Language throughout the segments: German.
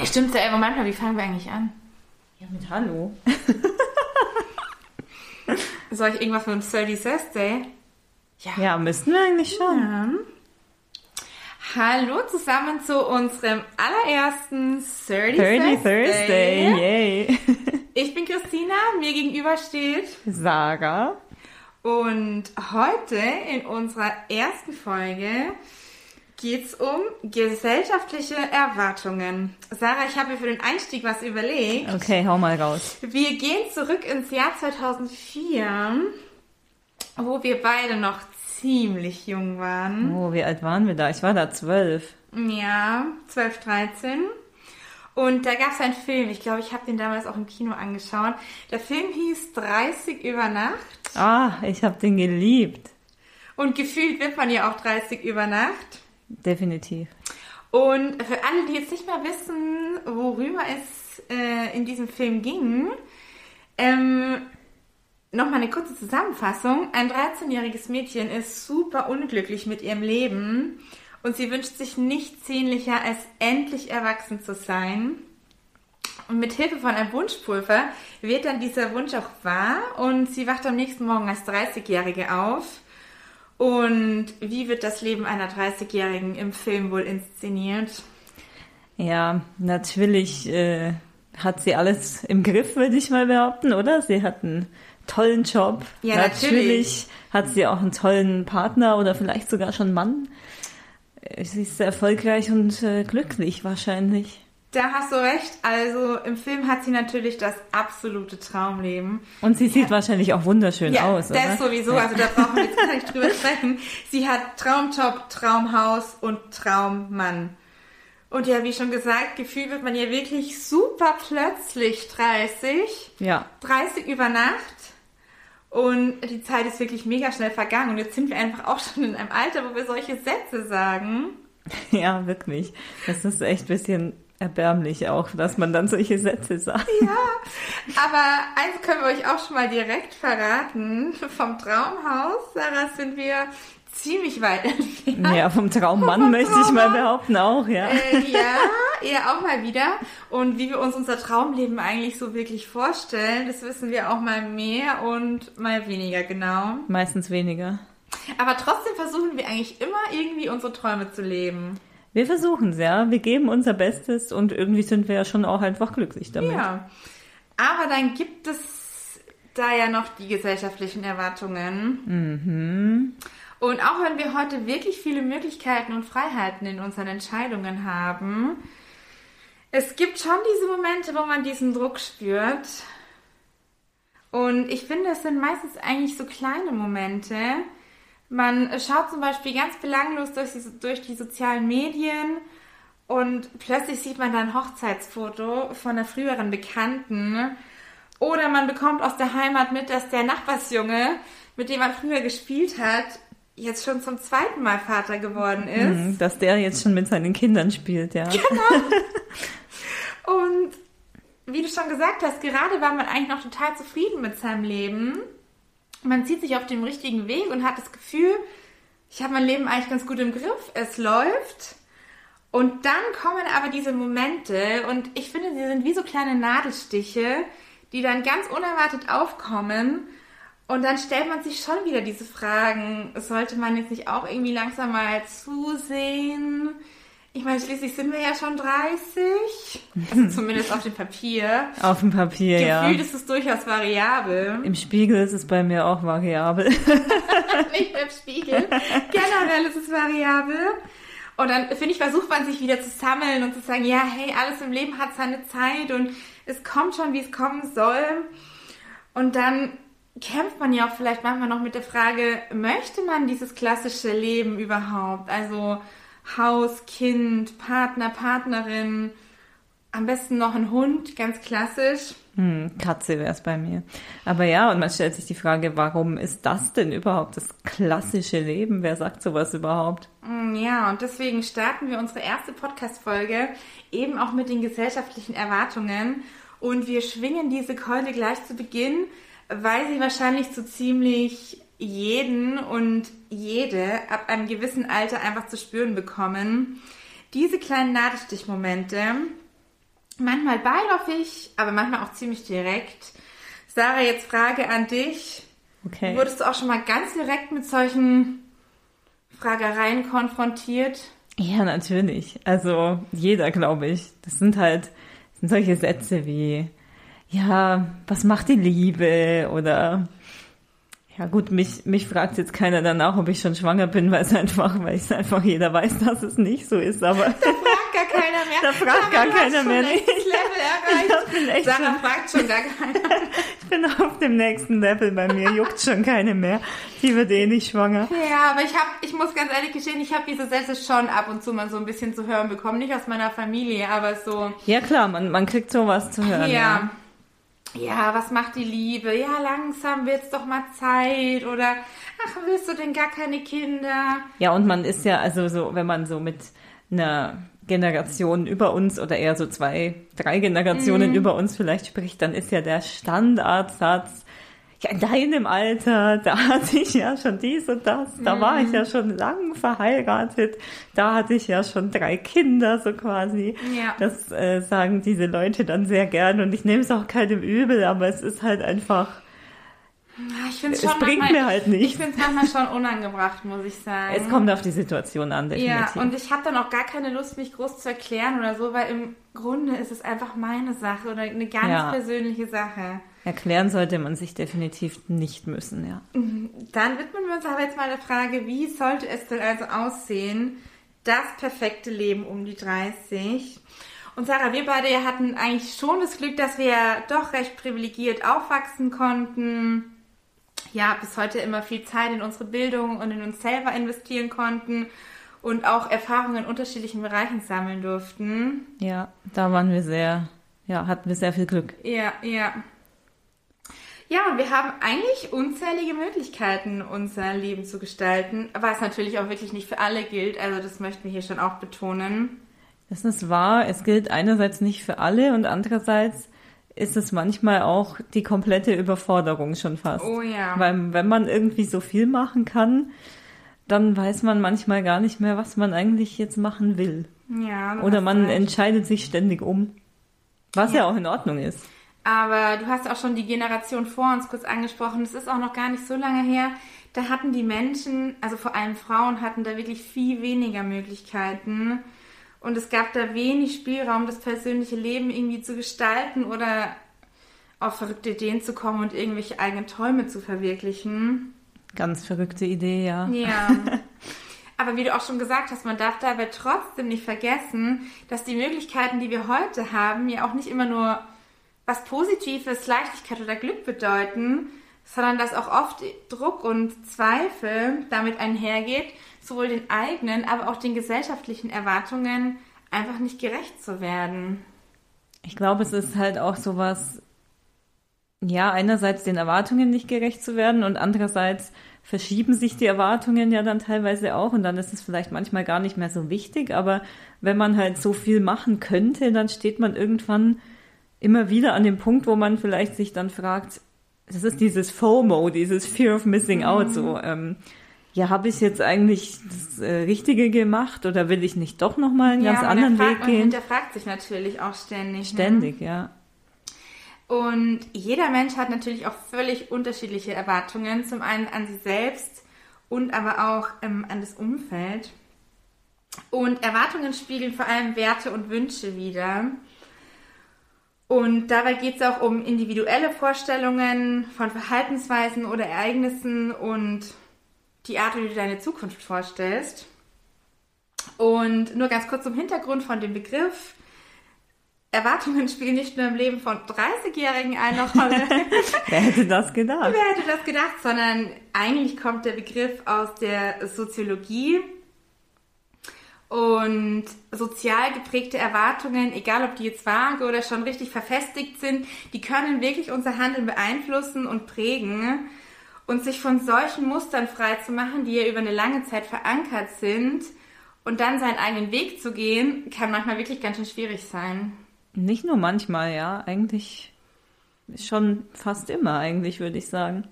Ja, stimmt ja, aber manchmal, wie fangen wir eigentlich an? Ja, mit Hallo. Soll ich irgendwas mit dem 30 Thursday? Ja, müssten wir eigentlich schon. Ja. Hallo zusammen zu unserem allerersten 30, 30 Thursday. Thursday, yay. Ich bin Christina, mir gegenüber steht Sarah. und heute in unserer ersten Folge geht's um gesellschaftliche Erwartungen. Sarah, ich habe mir für den Einstieg was überlegt. Okay, hau mal raus. Wir gehen zurück ins Jahr 2004, wo wir beide noch ziemlich jung waren. Oh, wie alt waren wir da? Ich war da zwölf. Ja, 12, 13. Und da gab es einen Film, ich glaube, ich habe den damals auch im Kino angeschaut. Der Film hieß 30 über Nacht. Ah, ich habe den geliebt. Und gefühlt wird man ja auch 30 über Nacht. Definitiv. Und für alle, die jetzt nicht mal wissen, worüber es äh, in diesem Film ging, ähm, nochmal eine kurze Zusammenfassung. Ein 13-jähriges Mädchen ist super unglücklich mit ihrem Leben und sie wünscht sich nichts sehnlicher, als endlich erwachsen zu sein. Und mit Hilfe von einem Wunschpulver wird dann dieser Wunsch auch wahr und sie wacht am nächsten Morgen als 30-Jährige auf. Und wie wird das Leben einer 30-Jährigen im Film wohl inszeniert? Ja, natürlich äh, hat sie alles im Griff, würde ich mal behaupten, oder? Sie hat einen tollen Job. Ja, natürlich. hat sie auch einen tollen Partner oder vielleicht sogar schon Mann. Äh, Sie ist sehr erfolgreich und äh, glücklich wahrscheinlich. Da hast du recht. Also im Film hat sie natürlich das absolute Traumleben. Und sie sieht wahrscheinlich auch wunderschön Ja, aus, oder? das sowieso. Also da brauchen wir jetzt gar nicht drüber sprechen. Sie hat Traumjob, Traumhaus und Traummann. Und ja, wie schon gesagt, gefühlt wird man ja wirklich super plötzlich 30. Ja, 30 über Nacht. Und die Zeit ist wirklich mega schnell vergangen. Und jetzt sind wir einfach auch schon in einem Alter, wo wir solche Sätze sagen. ja, wirklich. Das ist echt ein bisschen erbärmlich auch, dass man dann solche Sätze sagt. Ja, aber eins können wir euch auch schon mal direkt verraten. Vom Traumhaus, Sarah, sind wir ziemlich weit entfernt. Ja, vom Traummann Vom möchte ich mal behaupten auch, ja. Äh, ja, eher auch mal wieder. Und wie wir uns unser Traumleben eigentlich so wirklich vorstellen, das wissen wir auch mal mehr und mal weniger genau. Meistens weniger. Aber trotzdem versuchen wir eigentlich immer irgendwie unsere Träume zu leben. Wir versuchen es, ja. Wir geben unser Bestes und irgendwie sind wir ja schon auch einfach glücklich damit. Ja. Aber dann gibt es da ja noch die gesellschaftlichen Erwartungen. Mhm. Und auch wenn wir heute wirklich viele Möglichkeiten und Freiheiten in unseren Entscheidungen haben, es gibt schon diese Momente, wo man diesen Druck spürt. Und ich finde, es sind meistens eigentlich so kleine Momente. Man schaut zum Beispiel ganz belanglos durch die, durch die sozialen Medien und plötzlich sieht man dann ein Hochzeitsfoto von einer früheren Bekannten. Oder man bekommt aus der Heimat mit, dass der Nachbarsjunge, mit dem man früher gespielt hat, jetzt schon zum zweiten Mal Vater geworden ist. Mhm, Dass der jetzt schon mit seinen Kindern spielt, ja. Und wie du schon gesagt hast, gerade war man eigentlich noch total zufrieden mit seinem Leben. Man zieht sich auf dem richtigen Weg und hat das Gefühl, ich habe mein Leben eigentlich ganz gut im Griff, es läuft. Und dann kommen aber diese Momente und ich finde, sie sind wie so kleine Nadelstiche, die dann ganz unerwartet aufkommen. Und dann stellt man sich schon wieder diese Fragen, sollte man jetzt nicht auch irgendwie langsam mal zusehen? Ich meine, schließlich sind wir ja schon 30, also zumindest auf dem Papier. Auf dem Papier, ja. Gefühlt ist es durchaus variabel. Im Spiegel ist es bei mir auch variabel. Nicht im Spiegel. Generell ist es variabel. Und dann, finde ich, versucht man sich wieder zu sammeln und zu sagen, ja, hey, alles im Leben hat seine Zeit und es kommt schon, wie es kommen soll. Und dann kämpft man ja auch vielleicht manchmal noch mit der Frage, möchte man dieses klassische Leben überhaupt? Also Haus, Kind, Partner, Partnerin, am besten noch ein Hund, ganz klassisch. Hm, Katze wäre es bei mir. Aber ja, und man stellt sich die Frage, warum ist das denn überhaupt das klassische Leben? Wer sagt sowas überhaupt? Mm, Ja, und deswegen starten wir unsere erste Podcast-Folge eben auch mit den gesellschaftlichen Erwartungen. Und wir schwingen diese Keule gleich zu Beginn, weil sie wahrscheinlich so ziemlich jeden und jede ab einem gewissen Alter einfach zu spüren bekommen. Diese kleinen Nadelstichmomente, manchmal beiläufig, aber manchmal auch ziemlich direkt. Sarah, jetzt Frage an dich. Okay. Wurdest du auch schon mal ganz direkt mit solchen Fragereien konfrontiert? Ja, natürlich. Also jeder, glaube ich. Das sind halt das sind solche Sätze wie, ja, was macht die Liebe? Oder ja gut, mich, mich fragt jetzt keiner danach, ob ich schon schwanger bin, weil es einfach, weil es einfach jeder weiß, dass es nicht so ist. Aber Da fragt gar keiner mehr. Da fragt gar du hast keiner mehr. Level erreicht. Ich bin echt Sarah schon- fragt schon gar keiner. ich bin auf dem nächsten Level bei mir, juckt schon keine mehr. Die wird eh nicht schwanger. Ja, aber ich habe, ich muss ganz ehrlich gestehen, ich habe diese Sätze schon ab und zu mal so ein bisschen zu hören bekommen. Nicht aus meiner Familie, aber so, Ja klar, man, man kriegt sowas zu hören. ja. Ja, was macht die Liebe? Ja, langsam wird's doch mal Zeit. Oder, ach, willst du denn gar keine Kinder? Ja, und man ist ja, also so, wenn man so mit einer Generation über uns oder eher so zwei, drei Generationen über uns vielleicht spricht, dann ist ja der Standardsatz, ja, in deinem Alter, da hatte ich ja schon dies und das, da war ich ja schon lang verheiratet, da hatte ich ja schon drei Kinder, so quasi. Ja. Das äh, sagen diese Leute dann sehr gern und ich nehme es auch keinem übel, aber es ist halt einfach, Ich find's Es schon bringt manchmal, mir halt Ich nichts. finde es manchmal schon unangebracht, muss ich sagen. es kommt auf die Situation an, definitiv. Ja, und ich habe dann auch gar keine Lust, mich groß zu erklären oder so, weil im Grunde ist es einfach meine Sache oder eine ganz Ja. persönliche Sache. Erklären sollte man sich definitiv nicht müssen, ja. Dann widmen wir uns aber jetzt mal der Frage, wie sollte es denn also aussehen, das perfekte Leben um die 30? Und Sarah, wir beide hatten eigentlich schon das Glück, dass wir doch recht privilegiert aufwachsen konnten. Ja, bis heute immer viel Zeit in unsere Bildung und in uns selber investieren konnten und auch Erfahrungen in unterschiedlichen Bereichen sammeln durften. Ja, da waren wir sehr, ja, hatten wir sehr viel Glück. Ja, ja. Ja, und wir haben eigentlich unzählige Möglichkeiten, unser Leben zu gestalten, was natürlich auch wirklich nicht für alle gilt. Also das möchten wir hier schon auch betonen. Das ist wahr, es gilt einerseits nicht für alle und andererseits ist es manchmal auch die komplette Überforderung schon fast. Oh ja. Weil wenn man irgendwie so viel machen kann, dann weiß man manchmal gar nicht mehr, was man eigentlich jetzt machen will. Ja. Oder man entscheidet sich ständig um. Was ja, auch in Ordnung ist. Aber du hast auch schon die Generation vor uns kurz angesprochen. Es ist auch noch gar nicht so lange her. Da hatten die Menschen, also vor allem Frauen, hatten da wirklich viel weniger Möglichkeiten. Und es gab da wenig Spielraum, das persönliche Leben irgendwie zu gestalten oder auf verrückte Ideen zu kommen und irgendwelche eigenen Träume zu verwirklichen. Ganz verrückte Idee, ja. Ja. Aber wie du auch schon gesagt hast, man darf dabei trotzdem nicht vergessen, dass die Möglichkeiten, die wir heute haben, ja auch nicht immer nur was Positives, Leichtigkeit oder Glück bedeuten, sondern dass auch oft Druck und Zweifel damit einhergeht, sowohl den eigenen, aber auch den gesellschaftlichen Erwartungen einfach nicht gerecht zu werden. Ich glaube, es ist halt auch sowas, ja, einerseits den Erwartungen nicht gerecht zu werden und andererseits verschieben sich die Erwartungen ja dann teilweise auch und dann ist es vielleicht manchmal gar nicht mehr so wichtig, aber wenn man halt so viel machen könnte, dann steht man irgendwann immer wieder an dem Punkt, wo man vielleicht sich dann fragt, das ist dieses FOMO, dieses Fear of Missing Out, so, ähm, ja, habe ich jetzt eigentlich das äh, Richtige gemacht oder will ich nicht doch nochmal einen ganz man anderen Weg Man gehen? hinterfragt sich natürlich auch ständig. Ne? Ständig, ja. Und jeder Mensch hat natürlich auch völlig unterschiedliche Erwartungen. Zum einen an sich selbst und aber auch ähm, an das Umfeld. Und Erwartungen spiegeln vor allem Werte und Wünsche wider. Und dabei geht es auch um individuelle Vorstellungen von Verhaltensweisen oder Ereignissen und die Art, wie du deine Zukunft vorstellst. Und nur ganz kurz zum Hintergrund von dem Begriff. Erwartungen spielen nicht nur im Leben von 30-Jährigen eine Rolle. Wer hätte das gedacht? Wer hätte das gedacht? Sondern eigentlich kommt der Begriff aus der Soziologie. Und sozial geprägte Erwartungen, egal ob die jetzt vage oder schon richtig verfestigt sind, die können wirklich unser Handeln beeinflussen und prägen. Und sich von solchen Mustern frei zu machen, die ja über eine lange Zeit verankert sind, und dann seinen eigenen Weg zu gehen, kann manchmal wirklich ganz schön schwierig sein. Nicht nur manchmal, ja. Eigentlich schon fast immer, eigentlich, würde ich sagen.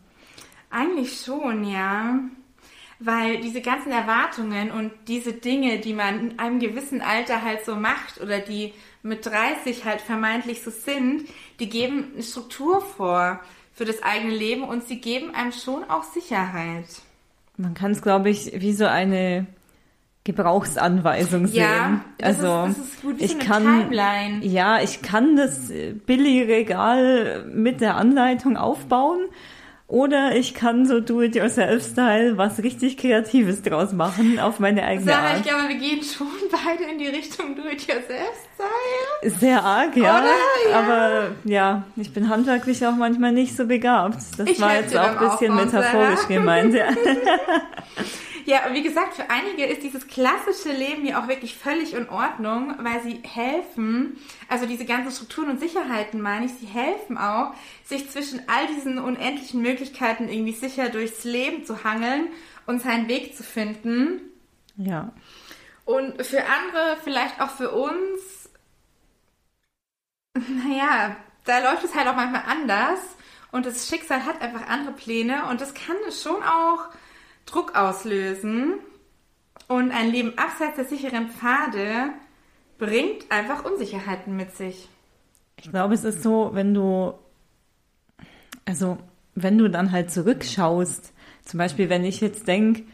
Eigentlich schon, ja. Weil diese ganzen Erwartungen und diese Dinge, die man in einem gewissen Alter halt so macht oder die mit 30 halt vermeintlich so sind, die geben eine Struktur vor für das eigene Leben und sie geben einem schon auch Sicherheit. Man kann es, glaube ich, wie so eine Gebrauchsanweisung sehen. Ja, das also ist, das ist gut, wie ich so eine kann, Timeline. ja, ich kann das Billigregal mit der Anleitung aufbauen. Oder ich kann so Do-it-yourself-Style was richtig Kreatives draus machen auf meine eigene Sarah, ich Art. glaube, wir gehen schon beide in die Richtung Do-it-yourself-Style. Sehr arg, ja. Oder? Ja. Aber ja, ich bin handwerklich auch manchmal nicht so begabt. Das Ich war jetzt auch ein bisschen Aufbauen, metaphorisch Sarah. gemeint. Ja. Ja, und wie gesagt, für einige ist dieses klassische Leben ja auch wirklich völlig in Ordnung, weil sie helfen, also diese ganzen Strukturen und Sicherheiten meine ich, sie helfen auch, sich zwischen all diesen unendlichen Möglichkeiten irgendwie sicher durchs Leben zu hangeln und seinen Weg zu finden. ja. Und für andere, vielleicht auch für uns, naja, da läuft es halt auch manchmal anders und das Schicksal hat einfach andere Pläne und das kann schon auch Druck auslösen und ein Leben abseits der sicheren Pfade bringt einfach Unsicherheiten mit sich. Ich glaube, es ist so, wenn du, also wenn du dann halt zurückschaust, zum Beispiel, wenn ich jetzt denke,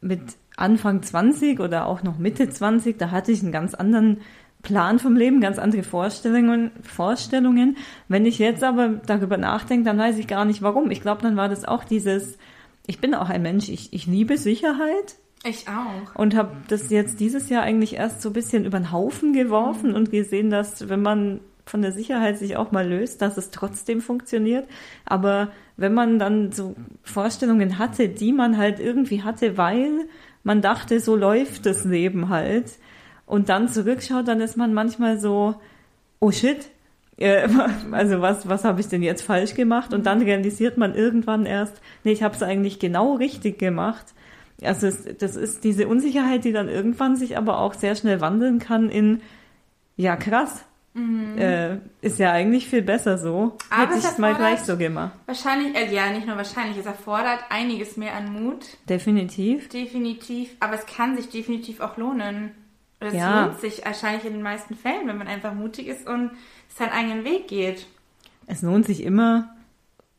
mit Anfang 20 oder auch noch Mitte 20, da hatte ich einen ganz anderen Plan vom Leben, ganz andere Vorstellungen, Vorstellungen. Wenn ich jetzt aber darüber nachdenke, dann weiß ich gar nicht warum. Ich glaube, dann war das auch dieses, ich bin auch ein Mensch, ich, ich liebe Sicherheit Ich auch. und habe das jetzt dieses Jahr eigentlich erst so ein bisschen über den Haufen geworfen und gesehen, dass wenn man von der Sicherheit sich auch mal löst, dass es trotzdem funktioniert. Aber wenn man dann so Vorstellungen hatte, die man halt irgendwie hatte, weil man dachte, so läuft das Leben halt und dann zurückschaut, dann ist man manchmal so, oh shit, äh, also was, was habe ich denn jetzt falsch gemacht? Und dann realisiert man irgendwann erst, nee, ich habe es eigentlich genau richtig gemacht. Also es, das ist diese Unsicherheit, die dann irgendwann sich aber auch sehr schnell wandeln kann in, ja krass, äh, ist ja eigentlich viel besser so. Mhm. Aber Hätte ich es mal gleich so gemacht. Wahrscheinlich, äh, ja, nicht nur wahrscheinlich, es erfordert einiges mehr an Mut. Definitiv. Definitiv, aber es kann sich definitiv auch lohnen. Es Ja. lohnt sich wahrscheinlich in den meisten Fällen, wenn man einfach mutig ist und seinen eigenen Weg geht. Es lohnt sich immer,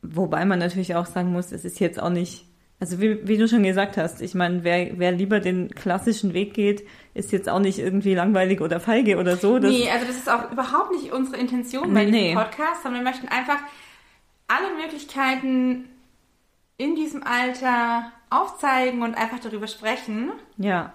wobei man natürlich auch sagen muss, es ist jetzt auch nicht, also wie, wie du schon gesagt hast, ich meine, wer, wer lieber den klassischen Weg geht, ist jetzt auch nicht irgendwie langweilig oder feige oder so. Das, nee, also das ist auch überhaupt nicht unsere Intention bei Nee, diesem. Podcast, sondern wir möchten einfach alle Möglichkeiten in diesem Alter aufzeigen und einfach darüber sprechen. Ja,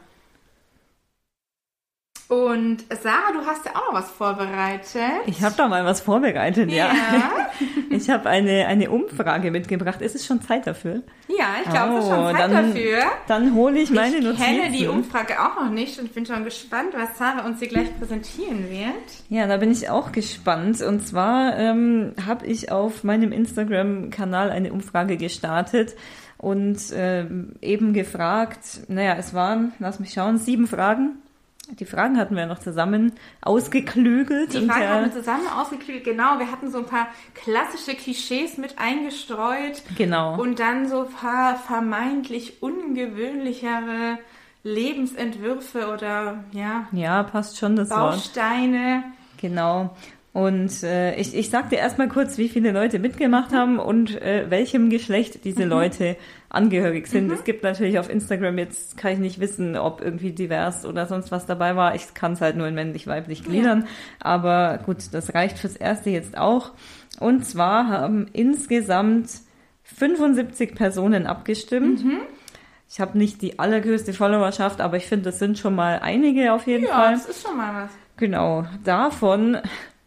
Und Sarah, du hast ja auch noch was vorbereitet. ich habe da mal was vorbereitet, ja. Ja, Ich habe eine, eine Umfrage mitgebracht. Ist es schon Zeit dafür? ja ich glaube, es ist Oh, schon Zeit dann- dafür. Dann hole ich meine ich Notizen. kenne die Umfrage auch noch nicht und bin schon gespannt, was Sarah uns hier gleich präsentieren wird. Ja, da bin ich auch gespannt. Und zwar ähm, habe ich auf meinem Instagram-Kanal eine Umfrage gestartet und ähm, eben gefragt, naja, es waren, lass mich schauen, sieben Fragen. Die Fragen hatten wir noch zusammen ausgeklügelt. Die Fragen haben wir zusammen ausgeklügelt. Genau, wir hatten so ein paar klassische Klischees mit eingestreut genau. und dann so ein paar vermeintlich ungewöhnlichere Lebensentwürfe oder ja, ja, passt schon das Wort. Bausteine. Genau. Und äh, ich, ich sag dir erstmal kurz, wie viele Leute mitgemacht haben und äh, welchem Geschlecht diese Leute angehörig sind. Es gibt natürlich auf Instagram, jetzt kann ich nicht wissen, ob irgendwie divers oder sonst was dabei war. Ich kann es halt nur in männlich-weiblich gliedern. Aber gut, das reicht fürs Erste jetzt auch. Und zwar haben insgesamt 75 Personen abgestimmt. Ich habe nicht die allergrößte Followerschaft, aber ich finde, das sind schon mal einige auf jeden Ja, Fall. das ist schon mal was. Genau, davon,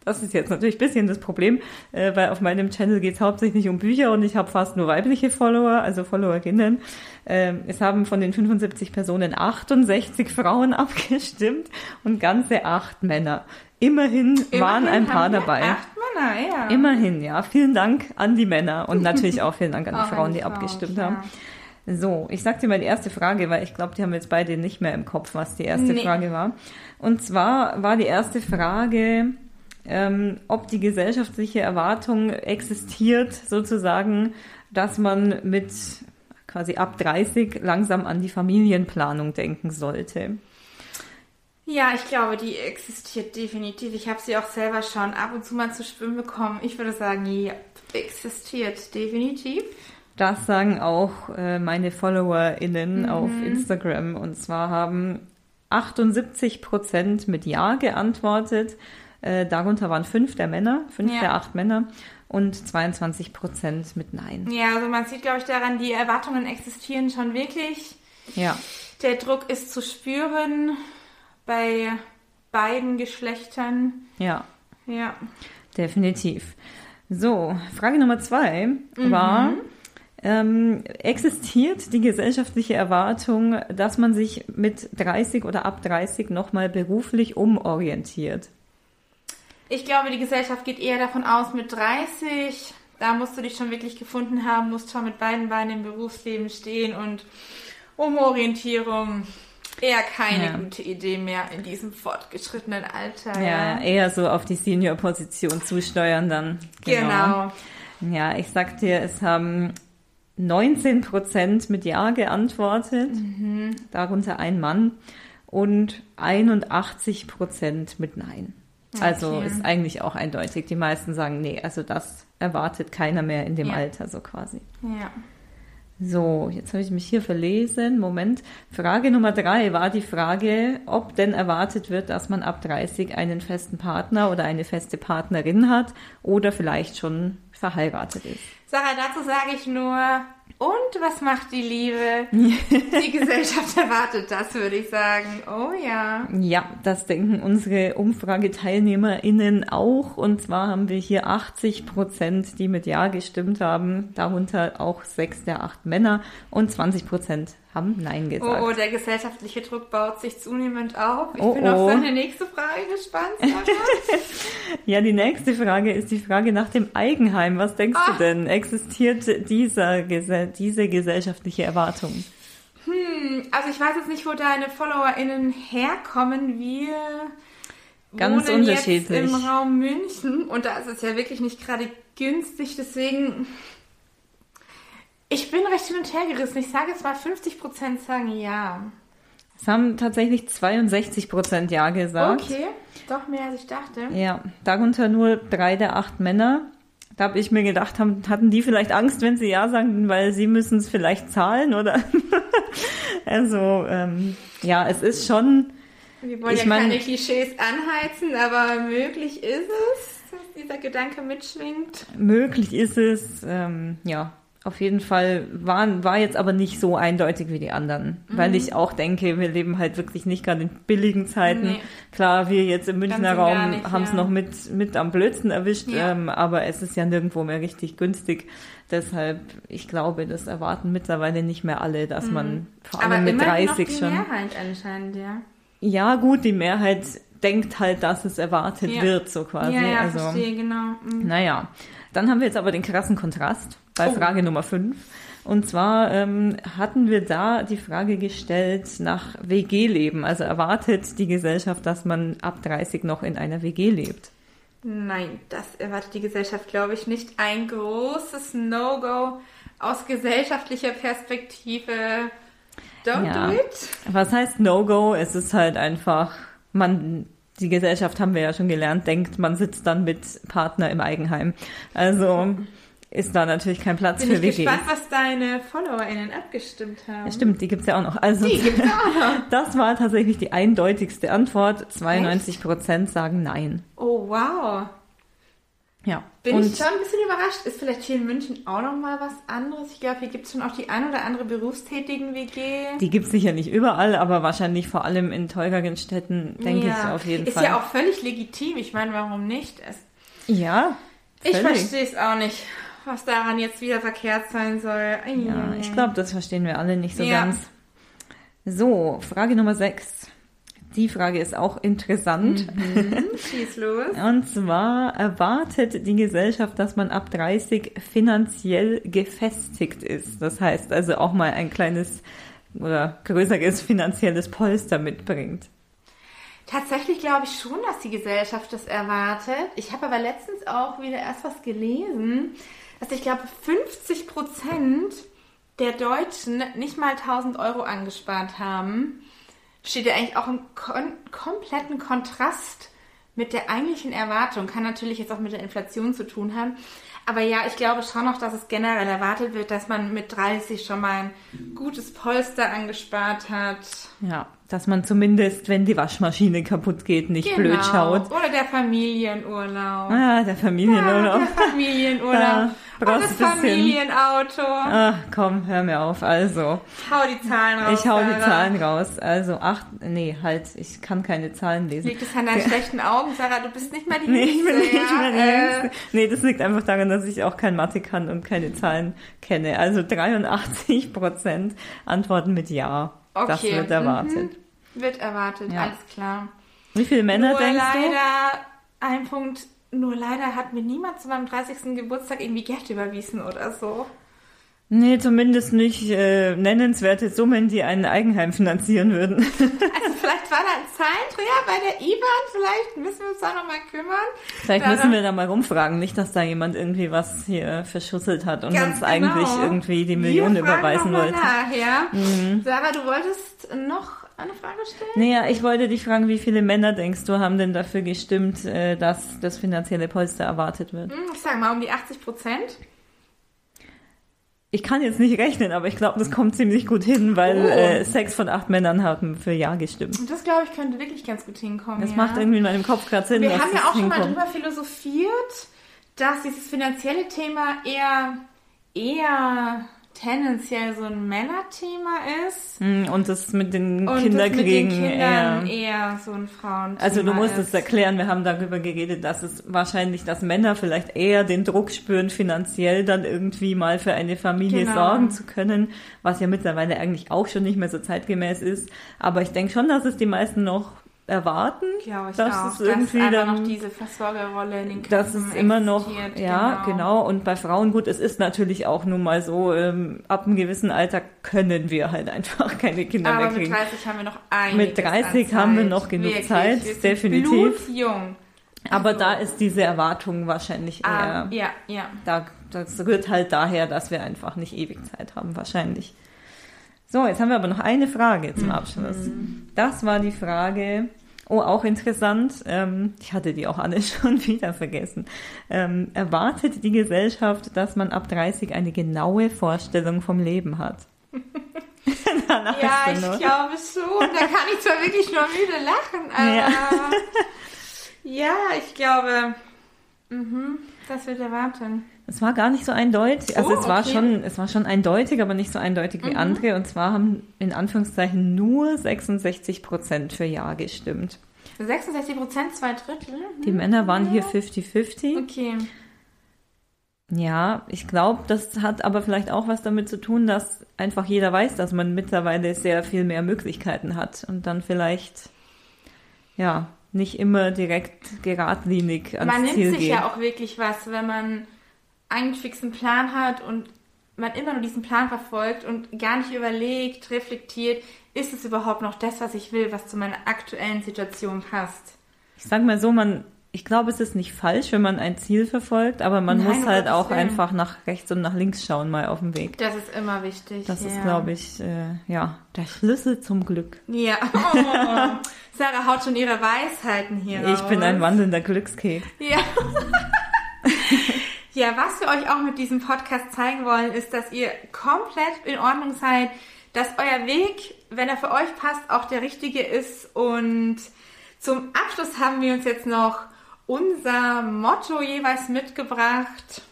das ist jetzt natürlich ein bisschen das Problem, äh, weil auf meinem Channel geht es hauptsächlich um Bücher und ich habe fast nur weibliche Follower, also Followerinnen. Ähm, es haben von den 75 Personen 68 Frauen abgestimmt und ganze acht Männer. Immerhin, waren Immerhin ein paar dabei. Acht Männer, ja. Immerhin, ja. Vielen Dank an die Männer und natürlich auch vielen Dank an die Frauen, die abgestimmt haben. So, ich sag dir mal die erste Frage, weil ich glaube, die haben jetzt beide nicht mehr im Kopf, was die erste Nee. Frage war. Und zwar war die erste Frage, ähm, ob die gesellschaftliche Erwartung existiert, sozusagen, dass man mit quasi ab 30 langsam an die Familienplanung denken sollte. Ja, ich glaube, die existiert definitiv. Ich habe sie auch selber schon ab und zu mal zu schwimmen bekommen. Ich würde sagen, ja, existiert definitiv. Das sagen auch äh, meine FollowerInnen mhm. auf Instagram. Und zwar haben 78 Prozent mit Ja geantwortet. Äh, darunter waren fünf der Männer, fünf ja. der acht Männer und 22 Prozent mit Nein. Ja, also man sieht, glaube ich, daran, die Erwartungen existieren schon wirklich. Ja. Der Druck ist zu spüren bei beiden Geschlechtern. Ja. Ja. Definitiv. So, Frage Nummer zwei mhm. war, ähm, existiert die gesellschaftliche Erwartung, dass man sich mit 30 oder ab 30 nochmal beruflich umorientiert? Ich glaube, die Gesellschaft geht eher davon aus, mit 30, da musst du dich schon wirklich gefunden haben, musst schon mit beiden Beinen im Berufsleben stehen und Umorientierung eher keine ja. gute Idee mehr in diesem fortgeschrittenen Alter. Ja, ja. eher so auf die Senior-Position zusteuern dann. Genau. genau. Ja, ich sag dir, es haben 19 Prozent mit Ja geantwortet, mhm. darunter ein Mann, und 81 Prozent mit Nein. Also ist eigentlich auch eindeutig. Die meisten sagen, nee, also das erwartet keiner mehr in dem ja. Alter, so quasi. Ja. So, jetzt habe ich mich hier verlesen. Moment. Frage Nummer drei war die Frage, ob denn erwartet wird, dass man ab 30 einen festen Partner oder eine feste Partnerin hat oder vielleicht schon verheiratet ist. Sarah, dazu sage ich nur, und was macht die Liebe? die Gesellschaft erwartet das, würde ich sagen. Oh ja. Ja, das denken unsere UmfrageteilnehmerInnen auch. Und zwar haben wir hier 80 Prozent, die mit Ja gestimmt haben. Darunter auch sechs der acht Männer und 20 Prozent haben Nein gesagt. Oh, oh, der gesellschaftliche Druck baut sich zunehmend auf. Ich oh, bin oh. auf seine nächste Frage gespannt. ja, die nächste Frage ist die Frage nach dem Eigenheim. Was denkst Ach. du denn? Existiert dieser, diese gesellschaftliche Erwartung? Hm, also ich weiß jetzt nicht, wo deine FollowerInnen herkommen. Wir Ganz wohnen unterschiedlich. jetzt im Raum München und da ist es ja wirklich nicht gerade günstig, deswegen ich bin recht hin und her gerissen. Ich sage jetzt mal 50 Prozent sagen ja. Es haben tatsächlich 62 Prozent Ja gesagt. Okay, doch mehr als ich dachte. Ja, darunter nur drei der acht Männer. Da habe ich mir gedacht, haben, hatten die vielleicht Angst, wenn sie Ja sagen, weil sie müssen es vielleicht zahlen oder? also ähm, ja, es ist schon. Wir wollen ja mein, keine Klischees anheizen, aber möglich ist es, dass dieser Gedanke mitschwingt. Möglich ist es, ähm, ja. Auf jeden Fall war, war jetzt aber nicht so eindeutig wie die anderen, mhm. weil ich auch denke, wir leben halt wirklich nicht gerade in billigen Zeiten. Nee. Klar, wir jetzt im Münchner Raum haben es ja. noch mit, mit am blödsten erwischt, ja. ähm, aber es ist ja nirgendwo mehr richtig günstig. Deshalb, ich glaube, das erwarten mittlerweile nicht mehr alle, dass mhm. man vor allem aber mit 30 noch die schon. Mehrheit anscheinend, ja. Ja, gut, die Mehrheit denkt halt, dass es erwartet ja. wird, so quasi. Ja, ja also, verstehe, genau. Mhm. Naja, dann haben wir jetzt aber den krassen Kontrast bei oh. Frage Nummer 5. Und zwar ähm, hatten wir da die Frage gestellt nach WG-Leben. Also erwartet die Gesellschaft, dass man ab 30 noch in einer WG lebt? Nein, das erwartet die Gesellschaft, glaube ich, nicht. Ein großes No-Go aus gesellschaftlicher Perspektive. Don't ja. do it. Was heißt No-Go? Es ist halt einfach, man, die Gesellschaft haben wir ja schon gelernt, denkt, man sitzt dann mit Partner im Eigenheim. Also ist da natürlich kein Platz Bin für WGs. Ich bin gespannt, was deine FollowerInnen abgestimmt haben. Ja, stimmt, die gibt's ja auch noch. Also, die gibt's auch noch. Das war tatsächlich die eindeutigste Antwort. 92 Prozent sagen Nein. Oh, wow. Ja. Bin ich schon ein bisschen überrascht. Ist vielleicht hier in München auch noch mal was anderes? Ich glaube, hier gibt es schon auch die ein oder andere berufstätigen WG. Die gibt es sicher nicht überall, aber wahrscheinlich vor allem in teureren Städten, denke ja. ich auf jeden ist Fall. Ist ja auch völlig legitim. Ich meine, warum nicht? Es ja. Völlig. Ich verstehe es auch nicht was daran jetzt wieder verkehrt sein soll. Ja, ich glaube, das verstehen wir alle nicht so ja. ganz. So, Frage Nummer 6. Die Frage ist auch interessant. Mhm. Schieß los. Und zwar erwartet die Gesellschaft, dass man ab 30 finanziell gefestigt ist. Das heißt also auch mal ein kleines oder größeres finanzielles Polster mitbringt. Tatsächlich glaube ich schon, dass die Gesellschaft das erwartet. Ich habe aber letztens auch wieder erst was gelesen, dass ich glaube 50 Prozent der Deutschen nicht mal 1000 Euro angespart haben, steht ja eigentlich auch im kon kompletten Kontrast mit der eigentlichen Erwartung. Kann natürlich jetzt auch mit der Inflation zu tun haben. Aber ja, ich glaube schon noch, dass es generell erwartet wird, dass man mit 30 schon mal ein gutes Polster angespart hat. Ja, dass man zumindest, wenn die Waschmaschine kaputt geht, nicht Genau. blöd schaut. Oder der Familienurlaub. Ah, der Familienurlaub. Ja, der Familienurlaub. Ja, brauchst das. Familienauto. Ach, komm, hör mir auf. Also, Hau die Zahlen raus. ich hau die. Zahlen raus. Also, acht, nee, halt, ich kann keine Zahlen lesen. Liegt es an deinen schlechten Augen, Sarah? Du bist nicht mal die Nee, ich bin Jüngste, nicht ja? mehr die Äh, Jüngste. Nee, das liegt einfach daran, dass ich auch kein Mathe kann und keine Zahlen kenne. Also 83 Prozent antworten mit Ja. Das Okay, wird erwartet. Mhm. Wird erwartet, Ja. alles klar. Wie viele Männer nur denkst leider, ein Punkt, nur leider hat mir niemand zu meinem 30. Geburtstag irgendwie Geld überwiesen oder so. Nee, zumindest nicht äh, nennenswerte Summen, die ein Eigenheim finanzieren würden. Also vielleicht war da ein Zahlendreher bei der IBAN, vielleicht müssen wir uns da nochmal kümmern. Vielleicht Da- müssen wir da mal rumfragen, nicht, dass da jemand irgendwie was hier verschusselt hat und uns eigentlich genau. irgendwie die Million Wir fragen überweisen wollte. Nach, ja? Sarah, du wolltest noch eine Frage stellen? Naja, ich wollte dich fragen, wie viele Männer denkst du haben denn dafür gestimmt, äh, dass das finanzielle Polster erwartet wird? Hm, Ich sag mal um die 80 Prozent. Ich kann jetzt nicht rechnen, aber ich glaube, das kommt ziemlich gut hin, weil Oh. äh, sechs von acht Männern haben für Ja gestimmt. Und das, glaube ich, könnte wirklich ganz gut hinkommen. Das ja. macht irgendwie in meinem Kopf gerade Sinn, Wir haben ja auch schon mal hinkommt. drüber philosophiert, dass dieses finanzielle Thema eher, eher tendenziell so ein Männerthema ist. Hm, Und das mit den Und Kinderkriegen das mit den Kindern eher. eher so ein Frauenthema Also du musst ist. es erklären, wir haben darüber geredet, dass es wahrscheinlich, dass Männer vielleicht eher den Druck spüren, finanziell dann irgendwie mal für eine Familie Genau. sorgen zu können, was ja mittlerweile eigentlich auch schon nicht mehr so zeitgemäß ist. Aber ich denke schon, dass es die meisten noch erwarten, Glaube ich dass auch, es irgendwie dass dann noch diese Versorgerrolle in den Das Köpfen ist immer noch, ja, genau. Und bei Frauen, gut, es ist natürlich auch nun mal so, ähm, ab einem gewissen Alter können wir halt einfach keine Kinder Aber mehr mit kriegen. 30 haben wir noch einiges Mit 30 an haben wir noch genug Wirklich, Zeit, definitiv. Blutjung. Aber Also, da ist diese Erwartung wahrscheinlich ah, eher, ja, ja. da, das rührt halt daher, dass wir einfach nicht ewig Zeit haben, wahrscheinlich. So, jetzt haben wir aber noch eine Frage zum Abschluss. Das war die Frage, oh, auch interessant, ähm, ich hatte die auch alle schon wieder vergessen. Ähm, erwartet die Gesellschaft, dass man ab 30 eine genaue Vorstellung vom Leben hat? Ja, ich glaube schon. Da kann ich zwar wirklich nur müde lachen, aber ja, ich glaube, mhm, das wird erwarten. Es war gar nicht so eindeutig. Also Oh, es war okay. schon, es war schon eindeutig, aber nicht so eindeutig wie andere. Und zwar haben in Anführungszeichen nur 66 Prozent für Ja gestimmt. 66 Prozent, zwei Drittel. Die Männer waren hier 50-50. Okay. Ja, ich glaube, das hat aber vielleicht auch was damit zu tun, dass einfach jeder weiß, dass man mittlerweile sehr viel mehr Möglichkeiten hat und dann vielleicht, ja, nicht immer direkt geradlinig ans Man nimmt Ziel sich geht. ja auch wirklich was, wenn man einen fixen Plan hat und man immer nur diesen Plan verfolgt und gar nicht überlegt, reflektiert, ist es überhaupt noch das, was ich will, was zu meiner aktuellen Situation passt. Ich sag mal so, man, ich glaube, es ist nicht falsch, wenn man ein Ziel verfolgt, aber man Nein, muss halt auch einfach nach rechts und nach links schauen mal auf dem Weg. Das ist immer wichtig. Das ja. ist, glaube ich, äh, ja, der Schlüssel zum Glück. Ja. Oh. Sarah haut schon ihre Weisheiten hier Ich bin ein raus. wandelnder Glückskeks. Ja. ja, was wir euch auch mit diesem Podcast zeigen wollen, ist, dass ihr komplett in Ordnung seid, dass euer Weg, wenn er für euch passt, auch der richtige ist. Und zum Abschluss haben wir uns jetzt noch unser Motto jeweils mitgebracht.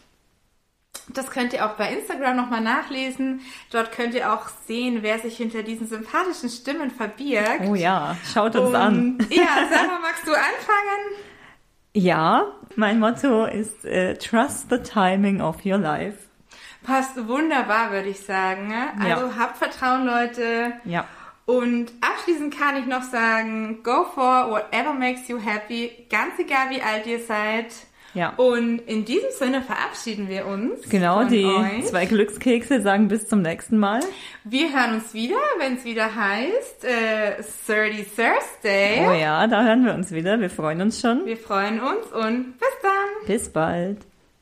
Das könnt ihr auch bei Instagram nochmal nachlesen. Dort könnt ihr auch sehen, wer sich hinter diesen sympathischen Stimmen verbirgt. Oh ja, schaut uns an. Und, ja, Sarah, magst du anfangen? Ja, mein Motto ist äh, Trust the timing of your life. Passt wunderbar, würde ich sagen. ne? Also Ja. habt Vertrauen, Leute. Ja. Und abschließend kann ich noch sagen, go for whatever makes you happy, ganz egal wie alt ihr seid. Ja. Und in diesem Sinne verabschieden wir uns. Genau, die euch. zwei Glückskekse sagen bis zum nächsten Mal. Wir hören uns wieder, wenn es wieder heißt äh, 30 Thursday. Oh ja, da hören wir uns wieder. Wir freuen uns schon. Wir freuen uns und bis dann. Bis bald.